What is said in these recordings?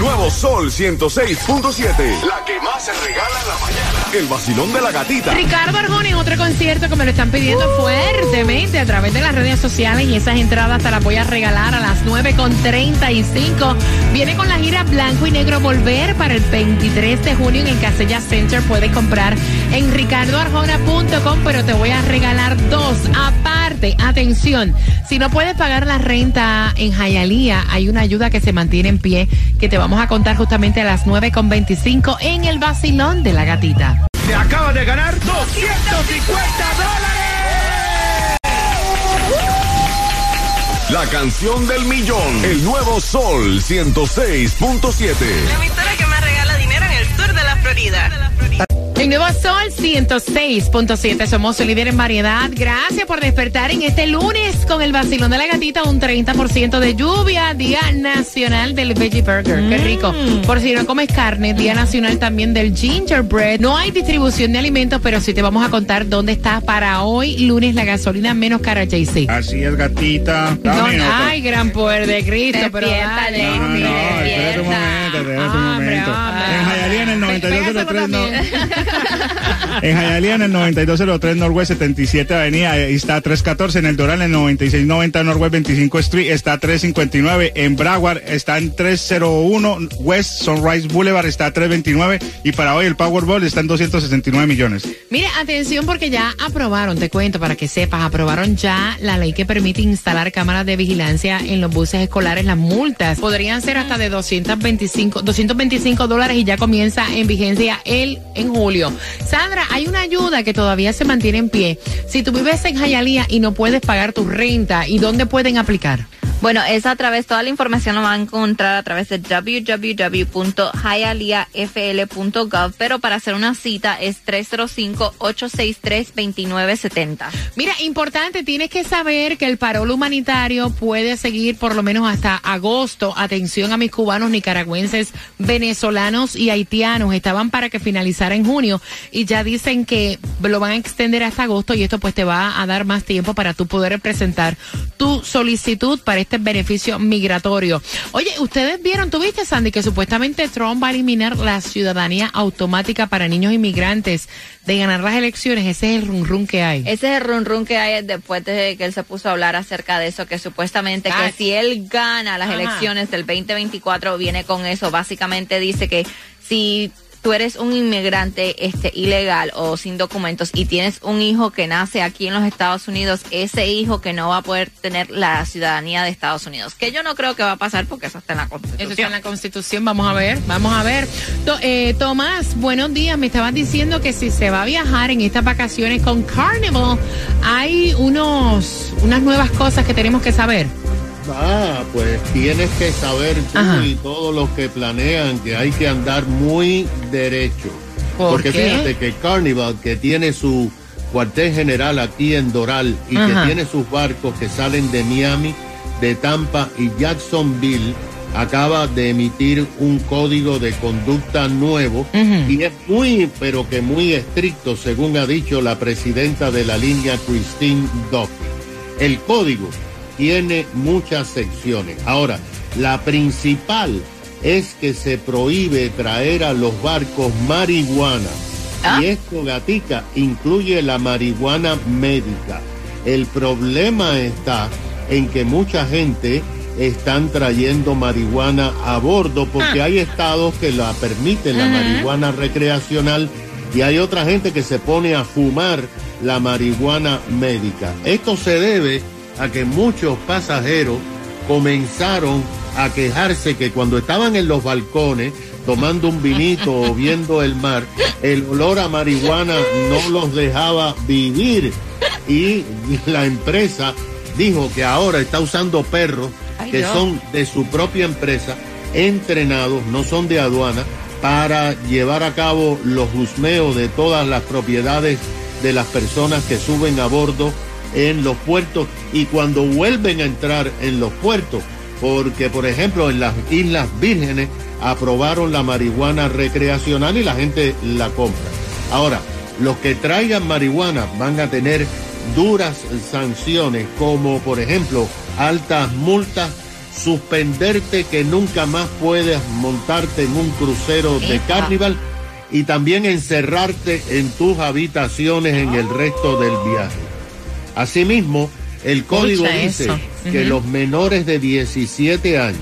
Nuevo Sol 106.7. La que más se regala en la mañana. El vacilón de la gatita. Ricardo Arjona en otro concierto que me lo están pidiendo fuertemente a través de las redes sociales y esas entradas te las voy a regalar a las 9.35. Viene con la gira Blanco y Negro Volver para el 23 de junio en el Casella Center. Puedes comprar en ricardoarjona.com, pero te voy a regalar dos. Aparte, atención, si no puedes pagar la renta en Jayalía, hay una ayuda que se mantiene en pie que te vamos a contar justamente a las 9.25 en el vacilón de la gatita. Se acaba de ganar 250 dólares. La canción del millón. El nuevo Sol 106.7. La emisora que más regala dinero en el sur de la Florida. El nuevo Sol 106.7, somos su líder en variedad. Gracias por despertar en este lunes con el vacilón de la gatita, un 30% de lluvia, Día Nacional del Veggie Burger. Qué rico. Por si no comes carne, Día Nacional también del Gingerbread. No hay distribución de alimentos, pero sí te vamos a contar dónde está para hoy, lunes, la gasolina menos cara, JC. Así es, gatita. No, Dame ay, gran poder de Cristo, pero Despierta, dale. No, no, no, espérate espérate un momento. hombre. En Hialeah, en el Pégaselo 9203 no. en Hialeah, en el 9203 Norwest 77 Avenida, está 314. En el Doral, en el 9690 Norwest 25 Street, está 359. En Broward, está en 301 West Sunrise Boulevard, está 329. Y para hoy el Powerball está en 269 millones. Mire, atención porque ya aprobaron, te cuento para que sepas, aprobaron ya la ley que permite instalar cámaras de vigilancia en los buses escolares. Las multas podrían ser hasta de 225, 225 dólares y ya comienza en vigencia el en julio. Sandra, hay una ayuda que todavía se mantiene en pie. Si tú vives en Jayalía y no puedes pagar tu renta, ¿y dónde pueden aplicar? Bueno, es a través, toda la información lo van a encontrar a través de www.hialeahfl.gov, pero para hacer una cita es 305-863-2970. Mira, importante, tienes que saber que el parol humanitario puede seguir por lo menos hasta agosto. Atención a mis cubanos, nicaragüenses, venezolanos y haitianos. Estaban para que finalizara en junio y ya dicen que lo van a extender hasta agosto y esto pues te va a dar más tiempo para tú poder presentar tu solicitud para este beneficio migratorio. Oye, ustedes vieron, tuviste Sandy, que supuestamente Trump va a eliminar la ciudadanía automática para niños inmigrantes de ganar las elecciones. Ese es el run run que hay. Ese es el run run que hay después de que él se puso a hablar acerca de eso, que supuestamente Ay. que si él gana las Ajá. elecciones del 2024 viene con eso. Básicamente dice que si tú eres un inmigrante este ilegal o sin documentos y tienes un hijo que nace aquí en los Estados Unidos, ese hijo que no va a poder tener la ciudadanía de Estados Unidos, que yo no creo que va a pasar porque eso está en la Eso Constitución. está en la Constitución, vamos a ver, vamos a ver. Eh, Tomás, buenos días. Me estabas diciendo que si se va a viajar en estas vacaciones con Carnival, hay unos, unas nuevas cosas que tenemos que saber. Ah, pues tienes que saber tú Ajá. y todos los que planean que hay que andar muy derecho. ¿Por Porque qué? fíjate que Carnival, que tiene su cuartel general aquí en Doral y Ajá. que tiene sus barcos que salen de Miami, de Tampa y Jacksonville, acaba de emitir un código de conducta nuevo y es muy, pero que muy estricto, según ha dicho la presidenta de la línea, Christine Duffy. El código tiene muchas secciones. Ahora, la principal es que se prohíbe traer a los barcos marihuana. ¿Ah? Y esto, gatica, incluye la marihuana médica. El problema está en que mucha gente están trayendo marihuana a bordo porque Ah. hay estados que la permiten, la marihuana recreacional, y hay otra gente que se pone a fumar la marihuana médica. Esto se debe a que muchos pasajeros comenzaron a quejarse que cuando estaban en los balcones tomando un vinito o viendo el mar, el olor a marihuana no los dejaba vivir. Y la empresa dijo que ahora está usando perros Ay, que son de su propia empresa, entrenados, no son de aduana, para llevar a cabo los husmeos de todas las propiedades de las personas que suben a bordo en los puertos y cuando vuelven a entrar en los puertos porque por ejemplo en las Islas Vírgenes aprobaron la marihuana recreacional y la gente la compra. Ahora, los que traigan marihuana van a tener duras sanciones como por ejemplo altas multas, suspenderte que nunca más puedas montarte en un crucero de carnival y también encerrarte en tus habitaciones en el resto del viaje. Asimismo, el código dice que los menores de 17 años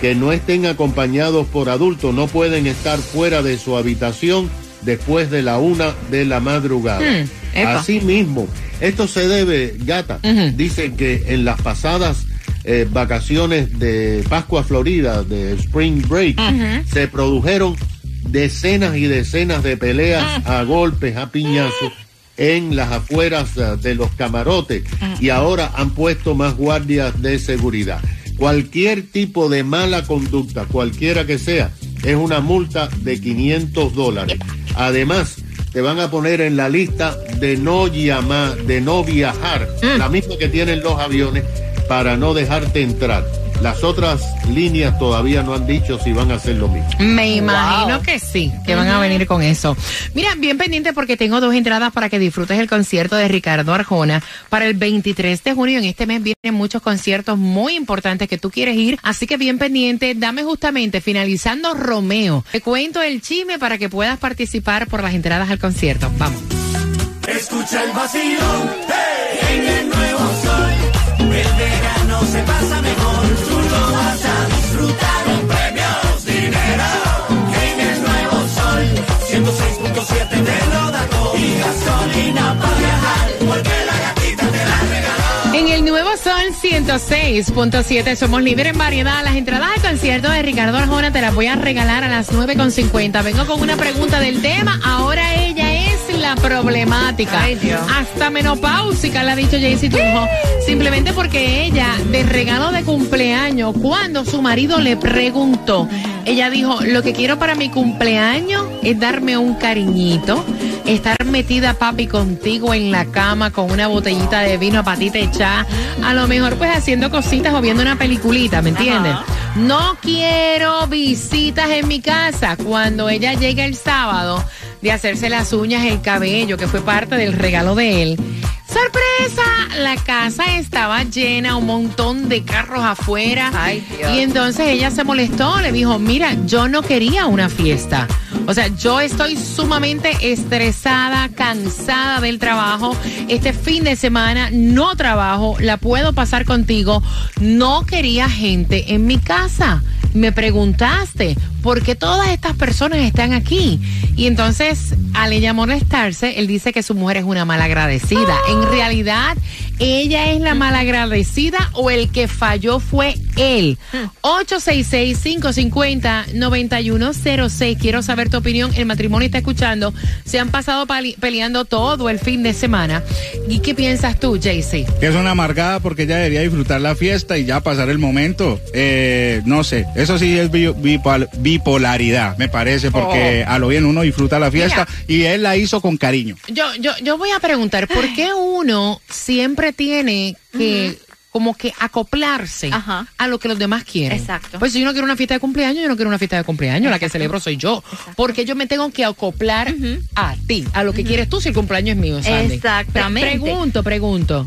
que no estén acompañados por adultos no pueden estar fuera de su habitación después de la una de la madrugada. Hmm, Asimismo, esto se debe, gata, dicen que en las pasadas eh, vacaciones de Pascua Florida, de Spring Break, se produjeron decenas y decenas de peleas a golpes, a piñazos en las afueras de los camarotes y ahora han puesto más guardias de seguridad. Cualquier tipo de mala conducta, cualquiera que sea, es una multa de 500 dólares. Además, te van a poner en la lista de no llamar, de no viajar, mm. la misma que tienen los aviones, para no dejarte entrar. Las otras líneas todavía no han dicho si van a hacer lo mismo. Me imagino que sí, que van a venir con eso. Mira, bien pendiente porque tengo dos entradas para que disfrutes el concierto de Ricardo Arjona para el 23 de junio. En este mes vienen muchos conciertos muy importantes que tú quieres ir, así que bien pendiente. Dame justamente, finalizando Romeo, te cuento el chisme para que puedas participar por las entradas al concierto. Vamos. Escucha el vacío en el nuevo sol. El verano se pasa mejor. Tú lo vas a disfrutar con premios, dinero. En el nuevo sol, 106.7 te lo da. Y gasolina para viajar, porque la gatita te la regaló. En el nuevo Sol 106.7 somos líderes en variedad. Las entradas al concierto de Ricardo Arjona te las voy a regalar a las 9.50. Vengo con una pregunta del tema. Ahora ella problemática. Hasta menopáusica, le ha dicho Jaycee Tunjo. Simplemente porque ella, de regalo de cumpleaños, cuando su marido le preguntó, ella dijo, lo que quiero para mi cumpleaños es darme un cariñito, estar metida papi contigo en la cama con una botellita de vino a patita echada, a lo mejor pues haciendo cositas o viendo una peliculita, ¿me entienden? No quiero visitas en mi casa. Cuando ella llega el sábado, de hacerse las uñas, el cabello, que fue parte del regalo de él. ¡Sorpresa! La casa estaba llena, un montón de carros afuera. Y entonces ella se molestó, le dijo, mira, yo no quería una fiesta. O sea, yo estoy sumamente estresada, cansada del trabajo. Este fin de semana no trabajo, la puedo pasar contigo. No quería gente en mi casa me preguntaste por qué todas estas personas están aquí. Y entonces, al ella molestarse, él dice que su mujer es una malagradecida. En realidad, ella es la malagradecida o el que falló fue él. 866-550-9106. Quiero saber tu opinión. El matrimonio está escuchando. Se han pasado peleando todo el fin de semana. ¿Y qué piensas tú, Jaycee? Que es una amargada porque ella debería disfrutar la fiesta y ya pasar el momento. Eh, no sé, eso sí es bipolaridad, me parece, porque oh. a lo bien uno disfruta la fiesta y él la hizo con cariño. Yo, yo, yo voy a preguntar, ¿por qué uno siempre tiene que como que acoplarse a lo que los demás quieren. Exacto. Pues si yo no quiero una fiesta de cumpleaños, yo no quiero una fiesta de cumpleaños, la que celebro soy yo. Porque yo me tengo que acoplar a ti, a lo que quieres tú si el cumpleaños es mío, Sandy. Exactamente. pregunto, pregunto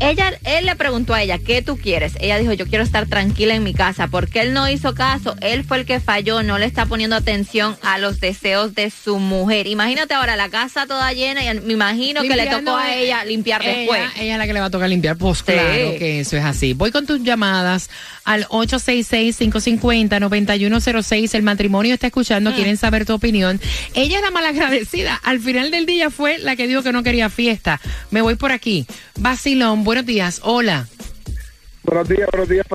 ella, él le preguntó a ella, ¿qué tú quieres? Ella dijo, yo quiero estar tranquila en mi casa. Porque él no hizo caso, él fue el que falló, no le está poniendo atención a los deseos de su mujer. Imagínate ahora la casa toda llena y me imagino que le tocó a ella limpiar después. Ella es la que le va a tocar limpiar. Pues claro que eso es así. Voy con tus llamadas al 866-550-9106. El matrimonio está escuchando, mm. quieren saber tu opinión. Ella era malagradecida. Al final del día fue la que dijo que no quería fiesta. Me voy por aquí. Basilón, buenos días. Hola. Buenos días, buenos días.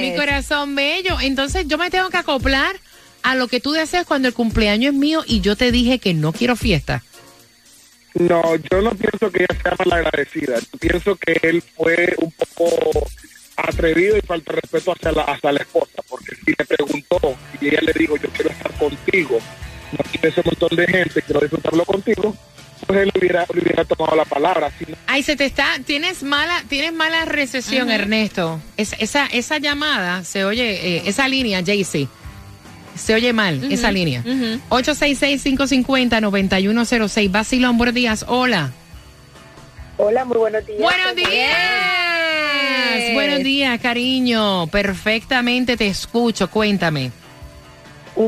Mi corazón bello. Entonces yo me tengo que acoplar a lo que tú deseas cuando el cumpleaños es mío y yo te dije que no quiero fiesta. No, yo no pienso que ella sea malagradecida. Yo pienso que él fue un poco atrevido y falta de respeto hacia la, hacia la esposa, porque si le preguntó y ella le dijo, yo quiero estar contigo, no quiero ese montón de gente, quiero disfrutarlo contigo, hubiera, le hubiera tomado la palabra. Ay, se te está, tienes mala, tienes mala recesión, Ernesto. Es- esa, esa llamada se oye, eh, esa línea, Jaycee, se oye mal, esa línea. 866-550-9106. Basilón, buenos días. Hola. Hola, muy buenos días. Buenos días. Buenos días, cariño. Perfectamente te escucho. Cuéntame.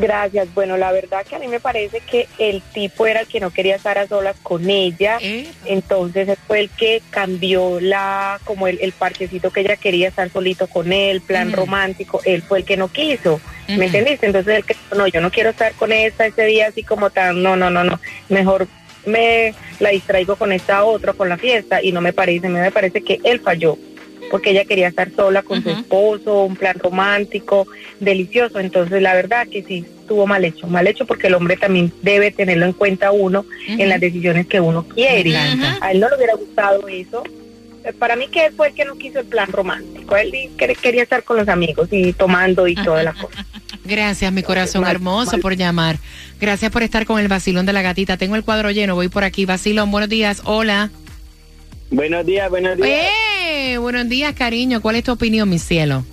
Gracias. Bueno, la verdad que a mí me parece que el tipo era el que no quería estar a solas con ella. Eh, Entonces fue el que cambió la, como el, el parchecito que ella quería estar solito con él, plan romántico. Él fue el que no quiso. ¿Me entendiste? Entonces él que no, yo no quiero estar con esta ese día así como tan, no, no, no, no. Mejor me la distraigo con esta otra, con la fiesta, y no me parece, me parece que él falló. Porque ella quería estar sola con su esposo, un plan romántico, delicioso. Entonces, la verdad que sí, estuvo mal hecho. Mal hecho porque el hombre también debe tenerlo en cuenta uno en las decisiones que uno quiere. A él no le hubiera gustado eso. Eh, Para mí que él fue el que no quiso el plan romántico. Él quer- quería estar con los amigos y tomando y toda la cosa. Gracias, mi corazón Mal, hermoso, mal. por llamar. Gracias por estar con el vacilón de la gatita. Tengo el cuadro lleno, voy por aquí. Vacilón, buenos días. Hola. Buenos días, buenos días. ¡Eh! Buenos días, cariño. ¿Cuál es tu opinión, mi cielo?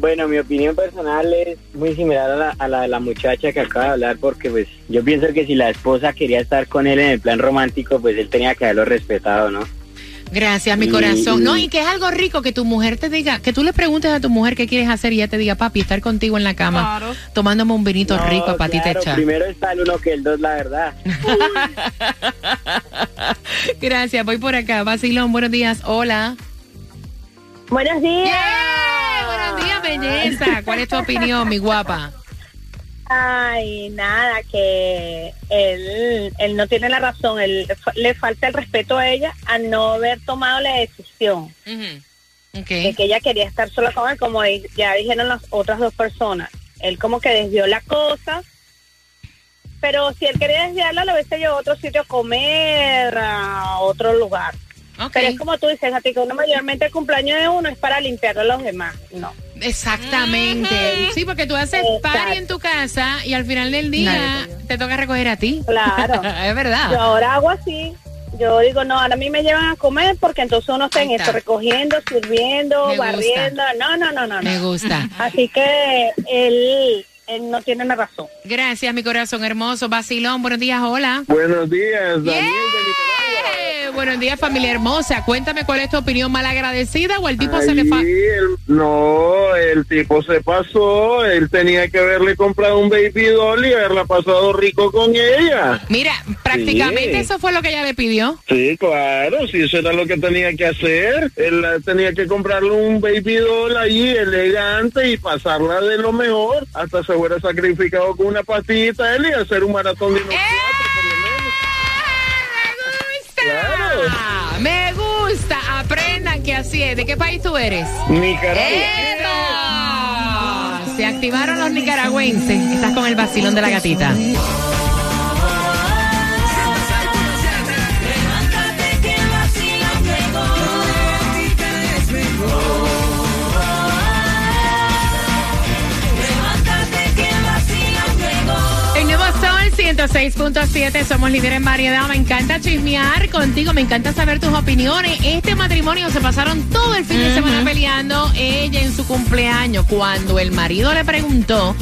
Bueno, mi opinión personal es muy similar a la, a la de la muchacha que acaba de hablar porque pues yo pienso que si la esposa quería estar con él en el plan romántico, pues él tenía que haberlo respetado, ¿no? Gracias, mi Y- corazón. No, y que es algo rico que tu mujer te diga, que tú le preguntes a tu mujer qué quieres hacer y ella te diga, papi, estar contigo en la cama, tomándome un vinito No, rico para ti te claro, echar. Primero está el uno que el dos, la verdad. Gracias, voy por acá. Vacilón, buenos días. Hola. Buenos días. Buenos días, belleza. ¿Cuál es tu opinión, mi guapa? Ay, nada, que él, él no tiene la razón. Él, le falta el respeto a ella a no haber tomado la decisión de que ella quería estar sola con él, como ya dijeron las otras dos personas. Él como que desvió la cosa. Pero si él quería desviarla, lo hubiese llevado a otro sitio a comer, a otro lugar. Pero es como tú dices, a ti que uno mayormente el cumpleaños de uno es para limpiarlo a los demás. No. Exactamente. Sí, porque tú haces Exacto. party en tu casa y al final del día te toca recoger a ti. Claro. es verdad. Yo ahora hago así. Yo digo, no, ahora a mí me llevan a comer porque entonces uno está en esto, recogiendo, sirviendo, Me gusta. barriendo. No, no, no, no. Me no. gusta. Así que él, él no tiene una razón. Gracias, mi corazón hermoso. Vacilón, buenos días, hola. Buenos días, Yeah. Buenos días, familia hermosa. Cuéntame cuál es tu opinión malagradecida o el tipo se le fa... El- no, el tipo se pasó. Él tenía que haberle comprado un baby doll y haberla pasado rico con ella. Mira, prácticamente Sí. eso fue lo que ella le pidió. Sí, claro, sí, eso era lo que tenía que hacer. Él eh, tenía que comprarle un baby doll allí elegante y pasarla de lo mejor. Hasta se hubiera sacrificado con una pastillita él y hacer un maratón de unos ¡Me gusta! Me gusta. Aprendan que así es. ¿De qué país tú eres? Nicaragua. Se activaron los nicaragüenses. Estás con el vacilón de la gatita. 106.7, somos líderes en variedad. Me encanta chismear contigo, me encanta saber tus opiniones. Este matrimonio se pasaron todo el fin de semana peleando. Ella en su cumpleaños, cuando el marido le preguntó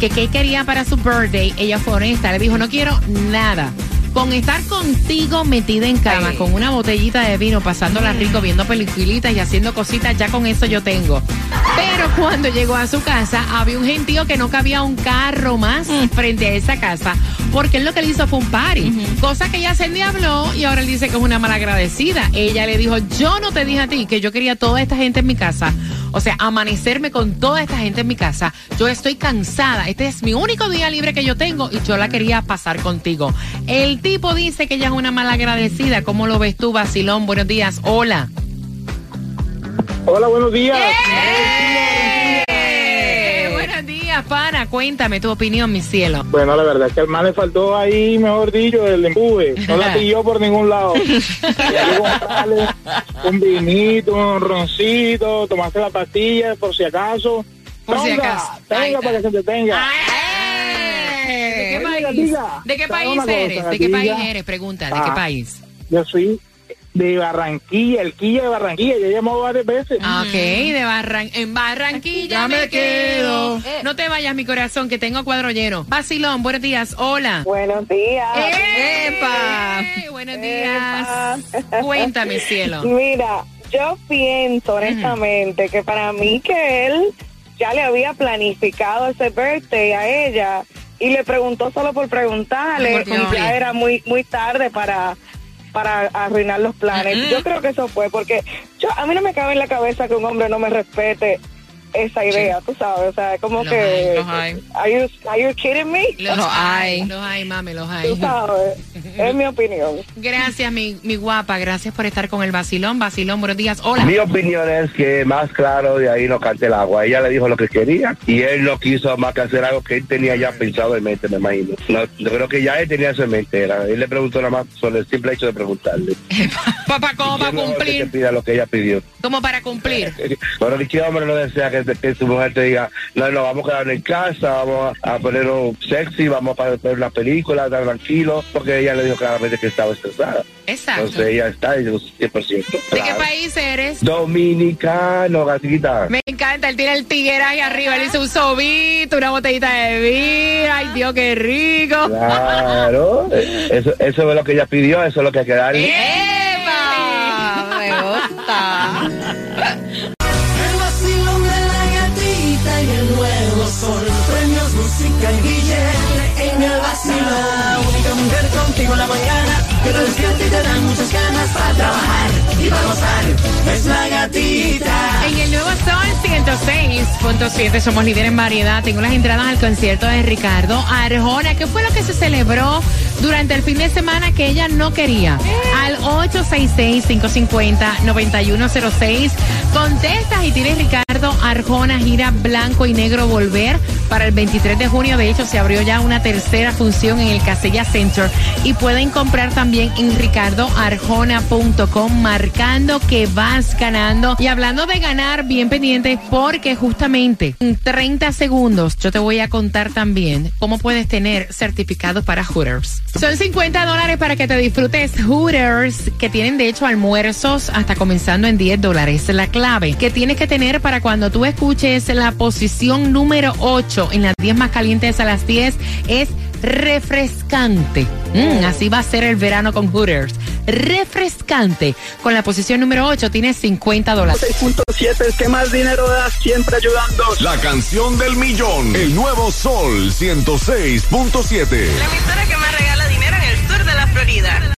que qué quería para su birthday, ella fue honesta, le dijo, no quiero nada. Con estar contigo metida en cama, Ay. con una botellita de vino, pasándola rico, viendo peliculitas y haciendo cositas, ya con eso yo tengo. Pero cuando llegó a su casa, había un gentío que no cabía un carro más frente a esa casa, porque él lo que le hizo fue un party. Cosa que ella se endiabló y ahora él dice que es una malagradecida. Ella le dijo, yo no te dije a ti que yo quería toda esta gente en mi casa. O sea, amanecerme con toda esta gente en mi casa. Yo estoy cansada. Este es mi único día libre que yo tengo y yo la quería pasar contigo. El tipo dice que ella es una malagradecida. ¿Cómo lo ves tú, Basilón? Buenos días. Hola. Hola, buenos días. ¡Eh! Pana. Cuéntame tu opinión, mi cielo. Bueno, la verdad es que al man le faltó ahí, mejor dicho, el empuje. No la pilló por ningún lado. Un vinito, un roncito, tomarse la pastilla por si acaso. Por si acaso. Tenga para que se detenga. ¡Eh! ¿Qué país ¿De qué ¿sabe país eres? ¿De qué país eres? Pregunta, ¿de qué Ah. país? Yo soy de Barranquilla, el Quilla de Barranquilla. Yo he llamado varias veces. Ah, Ok, de Barran en Barranquilla Ya me me quedo. quedo. No te vayas, mi corazón, que tengo cuadro lleno. Vacilón, buenos días. Hola. Buenos días. ¡Epa! Eh, Buenos días. Cuéntame, cielo. Mira, yo pienso honestamente que para mí que él ya le había planificado ese birthday a ella y le preguntó solo por preguntarle ya era muy muy tarde para para arruinar los planes. Yo creo que eso fue porque yo a mí no me cabe en la cabeza que un hombre no me respete esa idea, tú sabes, o sea, como Los que hay, los hay. Are you, are you kidding me? Los Los hay. hay. Los hay, mami, los Tú hay. sabes, es mi opinión. Gracias, mi, mi guapa. Gracias por estar con el vacilón. Vacilón, buenos días. Hola. Mi opinión es que más claro de ahí no cante el agua. Ella le dijo lo que quería y él no quiso más que hacer algo que él tenía ya pensado en mente, me imagino. No, yo creo que ya él tenía eso en mente. Era. Él le preguntó nada más por el simple hecho de preguntarle. Papá, ¿cómo ¿Quién para no es que cumplir? pida lo que ella pidió. ¿Cómo para cumplir? Bueno, ¿y qué hombre no desea que, que su mujer te diga, no, no, vamos a quedar en casa, vamos a, a ponernos sexy, vamos a ver una película, estar tranquilo, porque ella le dijo claramente que estaba estresada. Exacto. Entonces ella está, y yo, 100%. ¿De qué claro. país eres? Dominicano, gatita. Me encanta, él tiene el tigre ahí arriba, él hizo un sobito, una botellita de vino, ay Dios, qué rico. Claro, eh, eso, eso es lo que ella pidió, eso es lo que hay que darle. ¡Epa! En. En el nuevo Sol 106.7 somos líder en variedad. Tengo las entradas al concierto de Ricardo Arjona. ¿Qué fue lo que se celebró durante el fin de semana que ella no quería? Al 866-550-9106. Contestas y tienes Ricardo Arjona, gira blanco y negro volver para el 23 de junio. De hecho, se abrió ya una tercera función en el Casella Center y pueden comprar también en ricardoarjona.com marcando que vas ganando. Y hablando de ganar, bien pendiente porque justamente en 30 segundos yo te voy a contar también cómo puedes tener certificados para Hooters. Son 50 dólares para que te disfrutes Hooters, que tienen de hecho almuerzos hasta comenzando en 10 dólares. La clave que tienes que tener para cuando tú escuches la posición número 8 en las 10 más calientes a las 10 es refrescante. Mm, así va a ser el verano con Hooters. Refrescante. Con la posición número 8 tienes 50 dólares. 6.7 es que más dinero da siempre ayudando. La canción del millón. El nuevo Sol 106.7. La emisora que más regala dinero